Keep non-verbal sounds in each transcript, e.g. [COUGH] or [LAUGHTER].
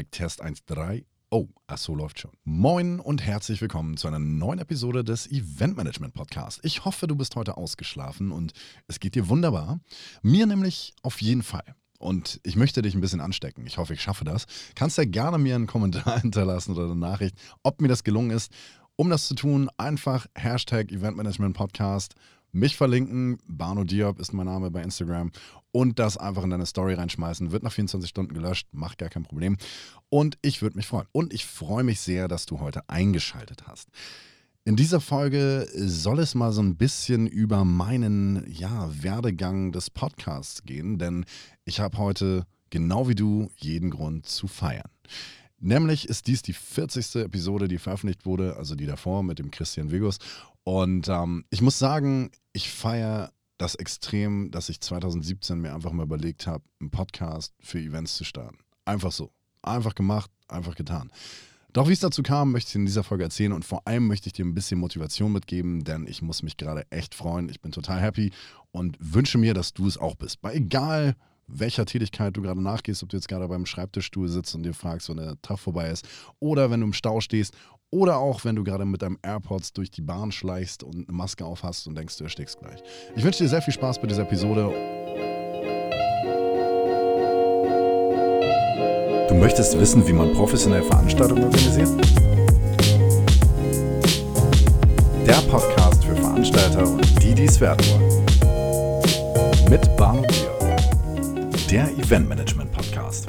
Mike Test 1.3. Oh, ach so läuft schon. Moin und herzlich willkommen zu einer neuen Episode des Event Management Podcasts. Ich hoffe, du bist heute ausgeschlafen und es geht dir wunderbar. Mir nämlich auf jeden Fall. Und ich möchte dich ein bisschen anstecken. Ich hoffe, ich schaffe das. Kannst ja gerne mir einen Kommentar [LAUGHS] hinterlassen oder eine Nachricht, ob mir das gelungen ist. Um das zu tun, einfach Hashtag Event Management Podcast mich verlinken. Barno Diop ist mein Name bei Instagram. Und das einfach in deine Story reinschmeißen. Wird nach 24 Stunden gelöscht, macht gar kein Problem. Und ich würde mich freuen. Und ich freue mich sehr, dass du heute eingeschaltet hast. In dieser Folge soll es mal so ein bisschen über meinen ja, Werdegang des Podcasts gehen, denn ich habe heute, genau wie du, jeden Grund zu feiern. Nämlich ist dies die 40. Episode, die veröffentlicht wurde, also die davor mit dem Christian Vigus. Und ähm, ich muss sagen, ich feiere das extrem, dass ich 2017 mir einfach mal überlegt habe, einen Podcast für Events zu starten. Einfach so. Einfach gemacht, einfach getan. Doch wie es dazu kam, möchte ich in dieser Folge erzählen und vor allem möchte ich dir ein bisschen Motivation mitgeben, denn ich muss mich gerade echt freuen. Ich bin total happy und wünsche mir, dass du es auch bist. Bei egal welcher Tätigkeit du gerade nachgehst, ob du jetzt gerade beim Schreibtischstuhl sitzt und dir fragst, wann der Tag vorbei ist, oder wenn du im Stau stehst, oder auch wenn du gerade mit deinem AirPods durch die Bahn schleichst und eine Maske auf hast und denkst, du erstickst gleich. Ich wünsche dir sehr viel Spaß bei dieser Episode. Du möchtest wissen, wie man professionell Veranstaltungen organisiert? Der Podcast für Veranstalter und die, die es werden wollen. Mit und Bier der Event Management Podcast.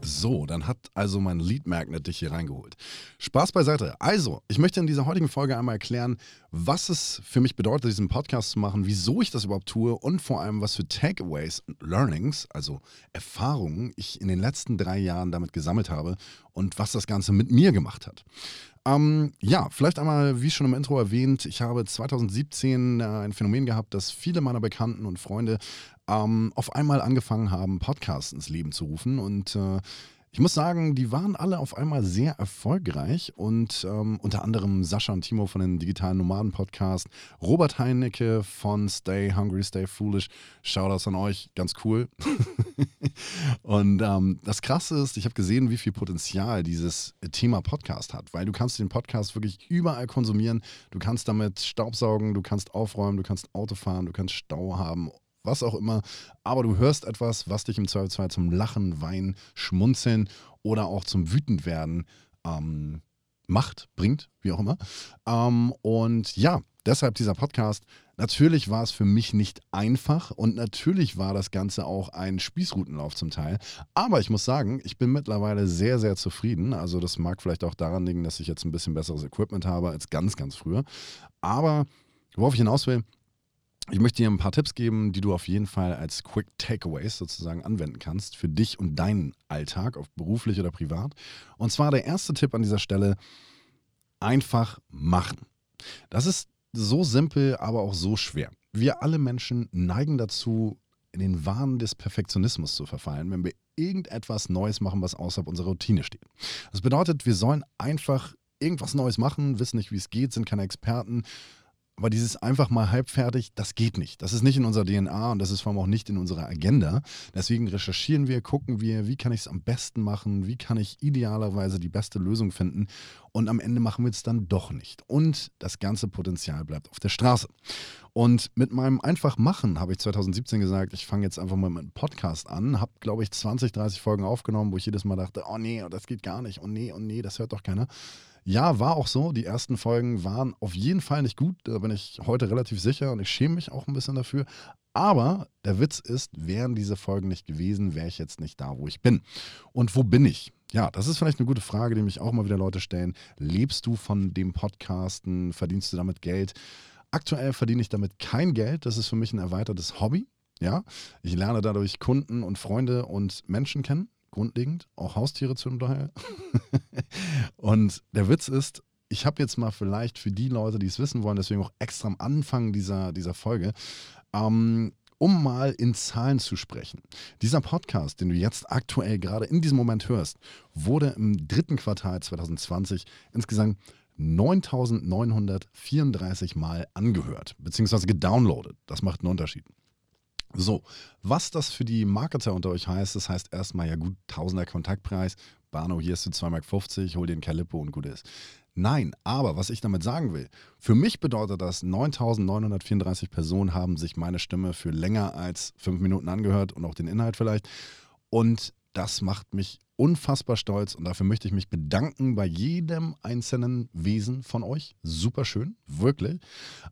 So, dann hat also mein Lead Magnet dich hier reingeholt. Spaß beiseite. Also, ich möchte in dieser heutigen Folge einmal erklären, was es für mich bedeutet, diesen Podcast zu machen, wieso ich das überhaupt tue und vor allem, was für Takeaways, Learnings, also Erfahrungen ich in den letzten drei Jahren damit gesammelt habe und was das Ganze mit mir gemacht hat. Ähm, ja, vielleicht einmal, wie schon im Intro erwähnt, ich habe 2017 äh, ein Phänomen gehabt, dass viele meiner Bekannten und Freunde ähm, auf einmal angefangen haben, Podcasts ins Leben zu rufen. Und äh, ich muss sagen, die waren alle auf einmal sehr erfolgreich und ähm, unter anderem Sascha und Timo von den Digitalen Nomaden Podcast, Robert Heinecke von Stay Hungry, Stay Foolish. Shoutouts an euch, ganz cool. [LAUGHS] und ähm, das Krasse ist, ich habe gesehen, wie viel Potenzial dieses Thema Podcast hat, weil du kannst den Podcast wirklich überall konsumieren. Du kannst damit Staubsaugen, du kannst aufräumen, du kannst Auto fahren, du kannst Stau haben was auch immer. Aber du hörst etwas, was dich im Zweifelsfall zum Lachen, Weinen, Schmunzeln oder auch zum Wütendwerden ähm, macht, bringt, wie auch immer. Ähm, und ja, deshalb dieser Podcast. Natürlich war es für mich nicht einfach und natürlich war das Ganze auch ein Spießrutenlauf zum Teil. Aber ich muss sagen, ich bin mittlerweile sehr, sehr zufrieden. Also das mag vielleicht auch daran liegen, dass ich jetzt ein bisschen besseres Equipment habe als ganz, ganz früher. Aber worauf ich hinaus will, ich möchte dir ein paar Tipps geben, die du auf jeden Fall als Quick Takeaways sozusagen anwenden kannst für dich und deinen Alltag, ob beruflich oder privat. Und zwar der erste Tipp an dieser Stelle, einfach machen. Das ist so simpel, aber auch so schwer. Wir alle Menschen neigen dazu, in den Wahn des Perfektionismus zu verfallen, wenn wir irgendetwas Neues machen, was außerhalb unserer Routine steht. Das bedeutet, wir sollen einfach irgendwas Neues machen, wissen nicht, wie es geht, sind keine Experten, aber dieses einfach mal halbfertig, das geht nicht. Das ist nicht in unserer DNA und das ist vor allem auch nicht in unserer Agenda. Deswegen recherchieren wir, gucken wir, wie kann ich es am besten machen, wie kann ich idealerweise die beste Lösung finden und am Ende machen wir es dann doch nicht. Und das ganze Potenzial bleibt auf der Straße. Und mit meinem einfach machen habe ich 2017 gesagt, ich fange jetzt einfach mal mit einem Podcast an, habe glaube ich 20, 30 Folgen aufgenommen, wo ich jedes Mal dachte, oh nee, das geht gar nicht, oh nee, oh nee, das hört doch keiner. Ja, war auch so. Die ersten Folgen waren auf jeden Fall nicht gut. Da bin ich heute relativ sicher und ich schäme mich auch ein bisschen dafür. Aber der Witz ist, wären diese Folgen nicht gewesen, wäre ich jetzt nicht da, wo ich bin. Und wo bin ich? Ja, das ist vielleicht eine gute Frage, die mich auch mal wieder Leute stellen. Lebst du von dem Podcasten? Verdienst du damit Geld? Aktuell verdiene ich damit kein Geld. Das ist für mich ein erweitertes Hobby. Ja, ich lerne dadurch Kunden und Freunde und Menschen kennen grundlegend, auch Haustiere zum Teil. [LAUGHS] und der Witz ist, ich habe jetzt mal vielleicht für die Leute, die es wissen wollen, deswegen auch extra am Anfang dieser, dieser Folge, ähm, um mal in Zahlen zu sprechen. Dieser Podcast, den du jetzt aktuell gerade in diesem Moment hörst, wurde im dritten Quartal 2020 insgesamt 9934 Mal angehört, beziehungsweise gedownloadet. Das macht einen Unterschied. So, was das für die Marketer unter euch heißt, das heißt erstmal ja gut, Tausender Kontaktpreis, Bano, hier ist du 2,50 Mark, hol dir ein Calippo und gut ist. Nein, aber was ich damit sagen will, für mich bedeutet das, 9934 Personen haben sich meine Stimme für länger als fünf Minuten angehört und auch den Inhalt vielleicht. Und das macht mich unfassbar stolz und dafür möchte ich mich bedanken bei jedem einzelnen Wesen von euch. Super schön, wirklich.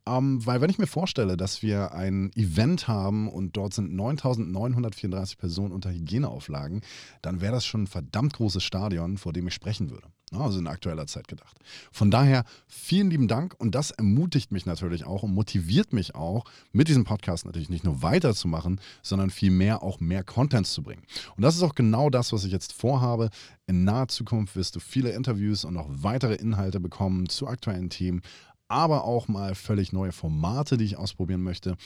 Ähm, weil wenn ich mir vorstelle, dass wir ein Event haben und dort sind 9934 Personen unter Hygieneauflagen, dann wäre das schon ein verdammt großes Stadion, vor dem ich sprechen würde. Also in aktueller Zeit gedacht. Von daher vielen lieben Dank und das ermutigt mich natürlich auch und motiviert mich auch, mit diesem Podcast natürlich nicht nur weiterzumachen, sondern vielmehr auch mehr Content zu bringen. Und das ist auch genau das, was ich jetzt vorhabe. In naher Zukunft wirst du viele Interviews und noch weitere Inhalte bekommen zu aktuellen Themen, aber auch mal völlig neue Formate, die ich ausprobieren möchte.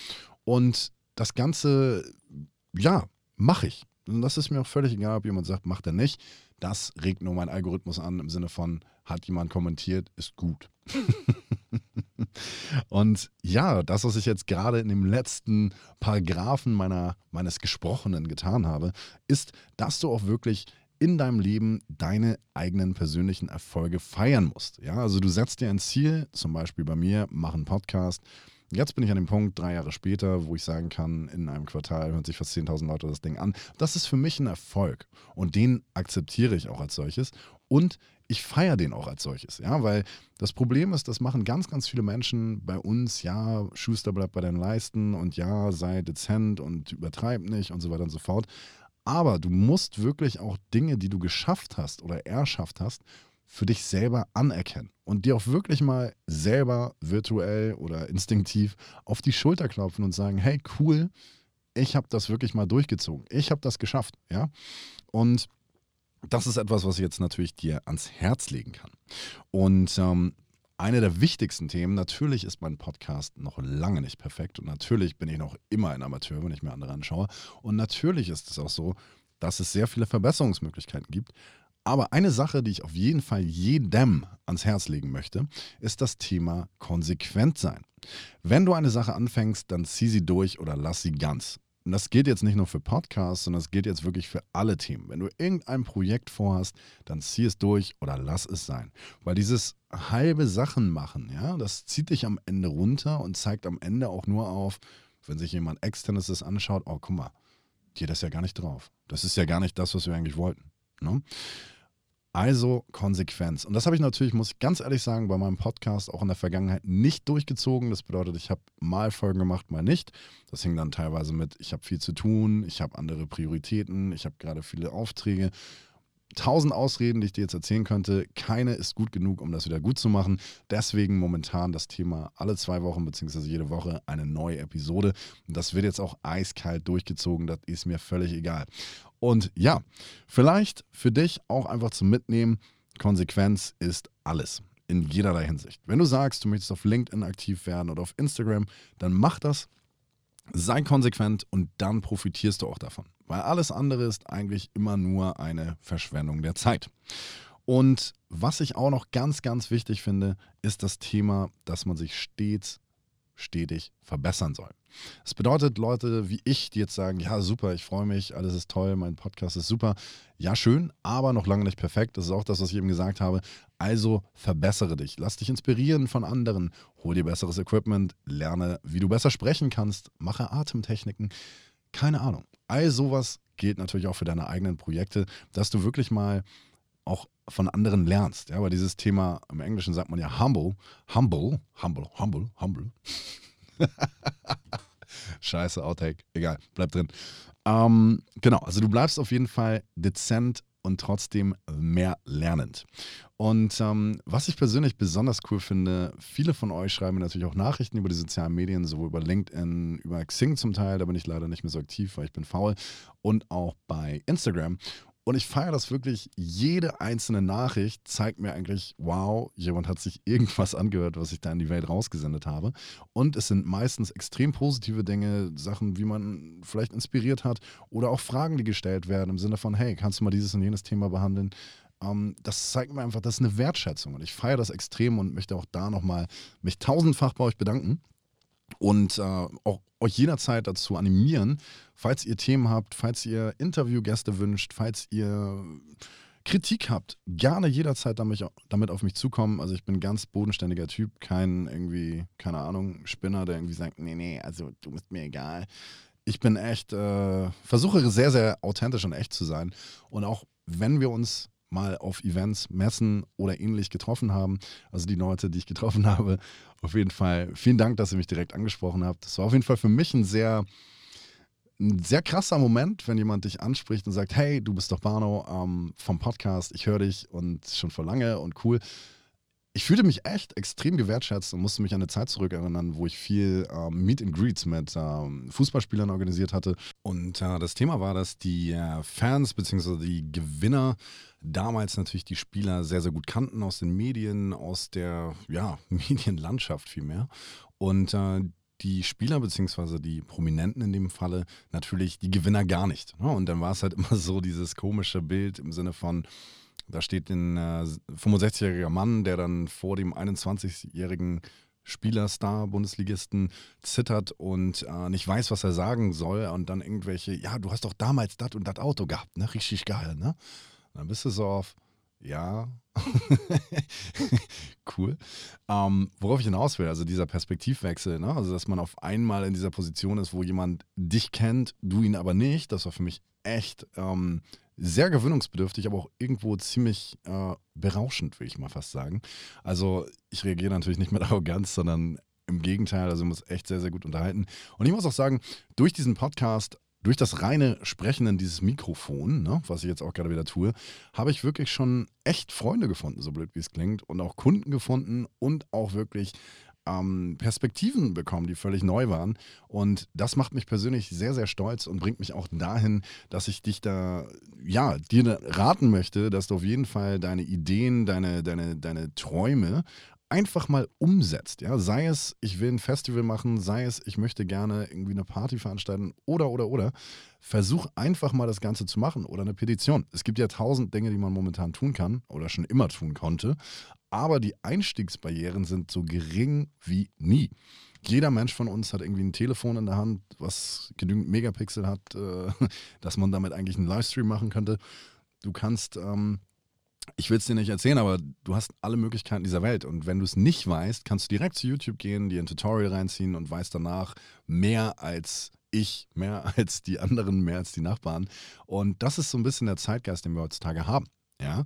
Und das Ganze, ja, mache ich. Und das ist mir auch völlig egal, ob jemand sagt, macht er nicht. Das regt nur mein Algorithmus an im Sinne von, hat jemand kommentiert, ist gut. [LAUGHS] und ja, das, was ich jetzt gerade in dem letzten Paragraphen meiner, meines Gesprochenen getan habe, ist, dass du auch wirklich in deinem Leben deine eigenen persönlichen Erfolge feiern musst. Ja, also du setzt dir ein Ziel, zum Beispiel bei mir, mach einen Podcast, Jetzt bin ich an dem Punkt, drei Jahre später, wo ich sagen kann, in einem Quartal hören sich fast 10.000 Leute das Ding an. Das ist für mich ein Erfolg und den akzeptiere ich auch als solches und ich feiere den auch als solches, ja, weil das Problem ist, das machen ganz, ganz viele Menschen bei uns, ja, Schuster bleibt bei deinen Leisten und ja, sei dezent und übertreib nicht und so weiter und so fort. Aber du musst wirklich auch Dinge, die du geschafft hast oder erschafft hast, für dich selber anerkennen und dir auch wirklich mal selber virtuell oder instinktiv auf die Schulter klopfen und sagen, hey, cool, ich habe das wirklich mal durchgezogen. Ich habe das geschafft, ja? Und das ist etwas, was ich jetzt natürlich dir ans Herz legen kann. Und ähm, eine der wichtigsten Themen, natürlich ist mein Podcast noch lange nicht perfekt und natürlich bin ich noch immer ein Amateur, wenn ich mir andere anschaue. Und natürlich ist es auch so, dass es sehr viele Verbesserungsmöglichkeiten gibt. Aber eine Sache, die ich auf jeden Fall jedem ans Herz legen möchte, ist das Thema konsequent sein. Wenn du eine Sache anfängst, dann zieh sie durch oder lass sie ganz. Und das geht jetzt nicht nur für Podcasts, sondern es geht jetzt wirklich für alle Themen. Wenn du irgendein Projekt vorhast, dann zieh es durch oder lass es sein. Weil dieses halbe Sachen machen, ja, das zieht dich am Ende runter und zeigt am Ende auch nur auf, wenn sich jemand externes das anschaut, oh, guck mal, dir das ja gar nicht drauf. Das ist ja gar nicht das, was wir eigentlich wollten. Ne? Also Konsequenz. Und das habe ich natürlich, muss ich ganz ehrlich sagen, bei meinem Podcast auch in der Vergangenheit nicht durchgezogen. Das bedeutet, ich habe mal Folgen gemacht, mal nicht. Das hing dann teilweise mit, ich habe viel zu tun, ich habe andere Prioritäten, ich habe gerade viele Aufträge tausend Ausreden, die ich dir jetzt erzählen könnte. Keine ist gut genug, um das wieder gut zu machen. Deswegen momentan das Thema alle zwei Wochen beziehungsweise jede Woche eine neue Episode. Und das wird jetzt auch eiskalt durchgezogen. Das ist mir völlig egal. Und ja, vielleicht für dich auch einfach zum Mitnehmen. Konsequenz ist alles in jederlei Hinsicht. Wenn du sagst, du möchtest auf LinkedIn aktiv werden oder auf Instagram, dann mach das. Sei konsequent und dann profitierst du auch davon weil alles andere ist eigentlich immer nur eine Verschwendung der Zeit. Und was ich auch noch ganz, ganz wichtig finde, ist das Thema, dass man sich stets stetig verbessern soll. Das bedeutet, Leute wie ich, die jetzt sagen, ja super, ich freue mich, alles ist toll, mein Podcast ist super. Ja, schön, aber noch lange nicht perfekt. Das ist auch das, was ich eben gesagt habe. Also verbessere dich, lass dich inspirieren von anderen, hol dir besseres Equipment, lerne, wie du besser sprechen kannst, mache Atemtechniken. Keine Ahnung. All sowas gilt natürlich auch für deine eigenen Projekte, dass du wirklich mal auch von anderen lernst. Ja, aber dieses Thema, im Englischen sagt man ja humble, humble, humble, humble, humble. [LAUGHS] Scheiße, Outtake, egal, bleib drin. Ähm, genau, also du bleibst auf jeden Fall dezent und trotzdem mehr lernend. Und ähm, was ich persönlich besonders cool finde, viele von euch schreiben mir natürlich auch Nachrichten über die sozialen Medien, sowohl über LinkedIn, über Xing zum Teil, da bin ich leider nicht mehr so aktiv, weil ich bin faul, und auch bei Instagram. Und ich feiere das wirklich. Jede einzelne Nachricht zeigt mir eigentlich, wow, jemand hat sich irgendwas angehört, was ich da in die Welt rausgesendet habe. Und es sind meistens extrem positive Dinge, Sachen, wie man vielleicht inspiriert hat oder auch Fragen, die gestellt werden im Sinne von, hey, kannst du mal dieses und jenes Thema behandeln? Ähm, das zeigt mir einfach, das ist eine Wertschätzung. Und ich feiere das extrem und möchte auch da nochmal mich tausendfach bei euch bedanken. Und äh, auch euch jederzeit dazu animieren, falls ihr Themen habt, falls ihr Interviewgäste wünscht, falls ihr Kritik habt, gerne jederzeit damit, auf mich zukommen. Also ich bin ein ganz bodenständiger Typ, kein irgendwie, keine Ahnung, Spinner, der irgendwie sagt, nee, nee, also du bist mir egal. Ich bin echt, äh, versuche sehr, sehr authentisch und echt zu sein. Und auch wenn wir uns mal auf Events, Messen oder ähnlich getroffen haben, also die Leute, die ich getroffen [LAUGHS] habe, auf jeden Fall vielen Dank, dass ihr mich direkt angesprochen habt. Das war auf jeden Fall für mich ein sehr ein sehr krasser Moment, wenn jemand dich anspricht und sagt, hey, du bist doch Barno ähm, vom Podcast, ich höre dich und schon vor lange und cool. Ich fühlte mich echt extrem gewertschätzt und musste mich an eine Zeit zurückerinnern, wo ich viel ähm, Meet and Greets mit ähm, Fußballspielern organisiert hatte. Und äh, das Thema war, dass die äh, Fans bzw. die Gewinner damals natürlich die Spieler sehr, sehr gut kannten aus den Medien, aus der ja, [LAUGHS] Medienlandschaft vielmehr. Und äh, die Spieler beziehungsweise die Prominenten in dem Falle natürlich die Gewinner gar nicht. Ne? Und dann war es halt [LAUGHS] immer so dieses komische Bild im Sinne von, da steht ein äh, 65-jähriger Mann, der dann vor dem 21-jährigen Spielerstar, Bundesligisten zittert und äh, nicht weiß, was er sagen soll und dann irgendwelche, ja, du hast doch damals das und das Auto gehabt, ne? Richtig geil, ne? dann bist du so auf, ja, [LAUGHS] cool. Ähm, worauf ich hinaus will, also dieser Perspektivwechsel, ne? also dass man auf einmal in dieser Position ist, wo jemand dich kennt, du ihn aber nicht, das war für mich echt ähm, sehr gewöhnungsbedürftig, aber auch irgendwo ziemlich äh, berauschend, will ich mal fast sagen. Also ich reagiere natürlich nicht mit [LAUGHS] Arroganz, sondern im Gegenteil, also muss echt sehr, sehr gut unterhalten. Und ich muss auch sagen, durch diesen Podcast durch das reine Sprechen in dieses Mikrofon, ne, was ich jetzt auch gerade wieder tue, habe ich wirklich schon echt Freunde gefunden, so blöd wie es klingt, und auch Kunden gefunden und auch wirklich ähm, Perspektiven bekommen, die völlig neu waren. Und das macht mich persönlich sehr, sehr stolz und bringt mich auch dahin, dass ich dich da, ja, dir raten möchte, dass du auf jeden Fall deine Ideen, deine, deine, deine Träume einfach mal umsetzt. Ja? Sei es, ich will ein Festival machen, sei es, ich möchte gerne irgendwie eine Party veranstalten oder, oder, oder. Versuch einfach mal das Ganze zu machen oder eine Petition. Es gibt ja tausend Dinge, die man momentan tun kann oder schon immer tun konnte, aber die Einstiegsbarrieren sind so gering wie nie. Jeder Mensch von uns hat irgendwie ein Telefon in der Hand, was genügend Megapixel hat, äh, [LAUGHS] dass man damit eigentlich einen Livestream machen könnte. Du kannst ähm, ich will es dir nicht erzählen, aber du hast alle Möglichkeiten dieser Welt. Und wenn du es nicht weißt, kannst du direkt zu YouTube gehen, dir ein Tutorial reinziehen und weißt danach mehr als ich, mehr [LAUGHS] als die anderen, mehr als die Nachbarn. Und das ist so ein bisschen der Zeitgeist, den wir heutzutage haben. Ja,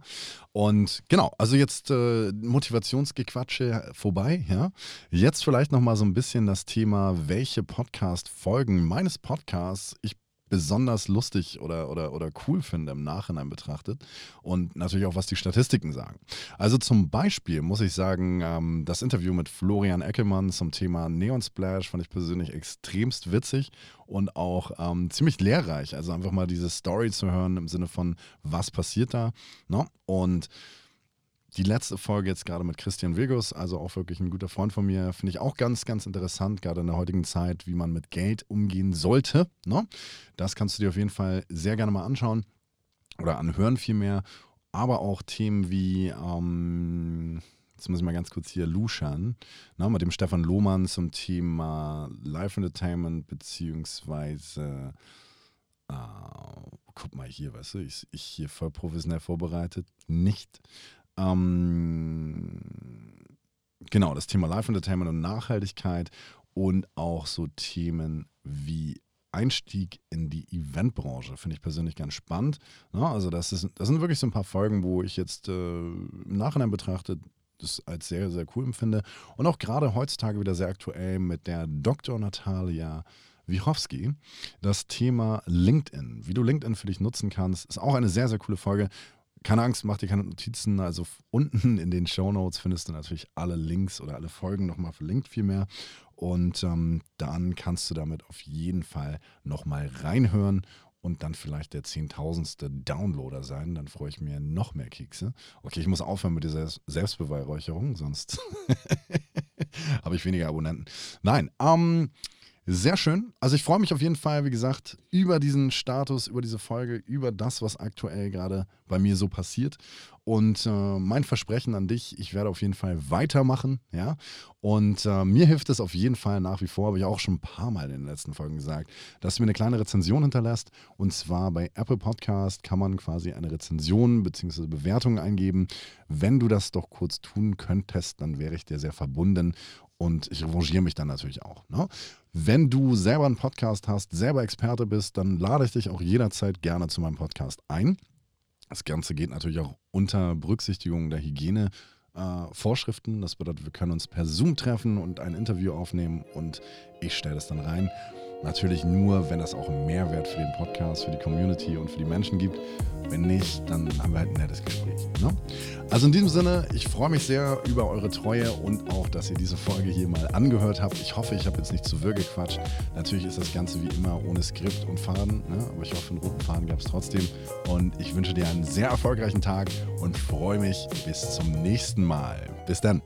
und genau, also jetzt äh, Motivationsgequatsche vorbei, ja. Jetzt vielleicht nochmal so ein bisschen das Thema, welche Podcast-Folgen meines Podcasts ich besonders lustig oder, oder, oder cool finde im Nachhinein betrachtet und natürlich auch, was die Statistiken sagen. Also zum Beispiel muss ich sagen, ähm, das Interview mit Florian Eckelmann zum Thema Neon Splash fand ich persönlich extremst witzig und auch ähm, ziemlich lehrreich. Also einfach mal diese Story zu hören im Sinne von, was passiert da. Ne? Und die letzte Folge jetzt gerade mit Christian Vegas, also auch wirklich ein guter Freund von mir, finde ich auch ganz, ganz interessant, gerade in der heutigen Zeit, wie man mit Geld umgehen sollte. Ne? Das kannst du dir auf jeden Fall sehr gerne mal anschauen oder anhören vielmehr. Aber auch Themen wie, ähm, jetzt muss ich mal ganz kurz hier luschern, ne, mit dem Stefan Lohmann zum Thema Live Entertainment beziehungsweise äh, guck mal hier, weißt du, ich, ich hier voll professionell vorbereitet. Nicht. Ähm, genau, das Thema Live Entertainment und Nachhaltigkeit und auch so Themen wie Einstieg in die Eventbranche finde ich persönlich ganz spannend. Ja, also das, ist, das sind wirklich so ein paar Folgen, wo ich jetzt äh, im Nachhinein betrachtet das als sehr, sehr cool empfinde. Und auch gerade heutzutage wieder sehr aktuell mit der Dr. Natalia Wichowski. Das Thema LinkedIn, wie du LinkedIn für dich nutzen kannst, ist auch eine sehr, sehr coole Folge keine Angst, mach dir keine Notizen. Also unten in den Show Notes findest du natürlich alle Links oder alle Folgen nochmal verlinkt vielmehr. Und ähm, dann kannst du damit auf jeden Fall nochmal reinhören und dann vielleicht der zehntausendste Downloader sein. Dann freue ich mir noch mehr Kekse. Okay, ich muss aufhören mit dieser Selbstbeweihräucherung, sonst [LAUGHS] habe ich weniger Abonnenten. Nein, ähm, sehr schön. Also ich freue mich auf jeden Fall, wie gesagt, über diesen Status, über diese Folge, über das, was aktuell gerade bei mir so passiert. Und äh, mein Versprechen an dich, ich werde auf jeden Fall weitermachen. Ja? Und äh, mir hilft es auf jeden Fall nach wie vor, habe ich auch schon ein paar Mal in den letzten Folgen gesagt, dass du mir eine kleine Rezension hinterlässt. Und zwar bei Apple Podcast kann man quasi eine Rezension bzw. Bewertung eingeben. Wenn du das doch kurz tun könntest, dann wäre ich dir sehr verbunden und ich revanchiere mich dann natürlich auch. Ne? Wenn du selber einen Podcast hast, selber Experte bist, dann lade ich dich auch jederzeit gerne zu meinem Podcast ein. Das Ganze geht natürlich auch unter Berücksichtigung der Hygiene. Äh. Das bedeutet, wir können uns per Zoom treffen und ein Interview aufnehmen und ich stelle das dann rein. Natürlich nur, wenn das auch einen Mehrwert für den Podcast, für die Community und für die Menschen gibt. Wenn nicht, dann haben wir halt ein nettes Gespräch. Ne? Also in diesem Sinne, ich freue mich sehr über eure Treue und auch, dass ihr diese Folge hier mal angehört habt. Ich hoffe, ich habe jetzt nicht zu wirr gequatscht. Natürlich ist das Ganze wie immer ohne Skript und Faden, ne? aber ich hoffe, einen roten Faden gab es trotzdem. Und ich wünsche dir einen sehr erfolgreichen Tag und freue mich bis zum nächsten Mal. Bis dann.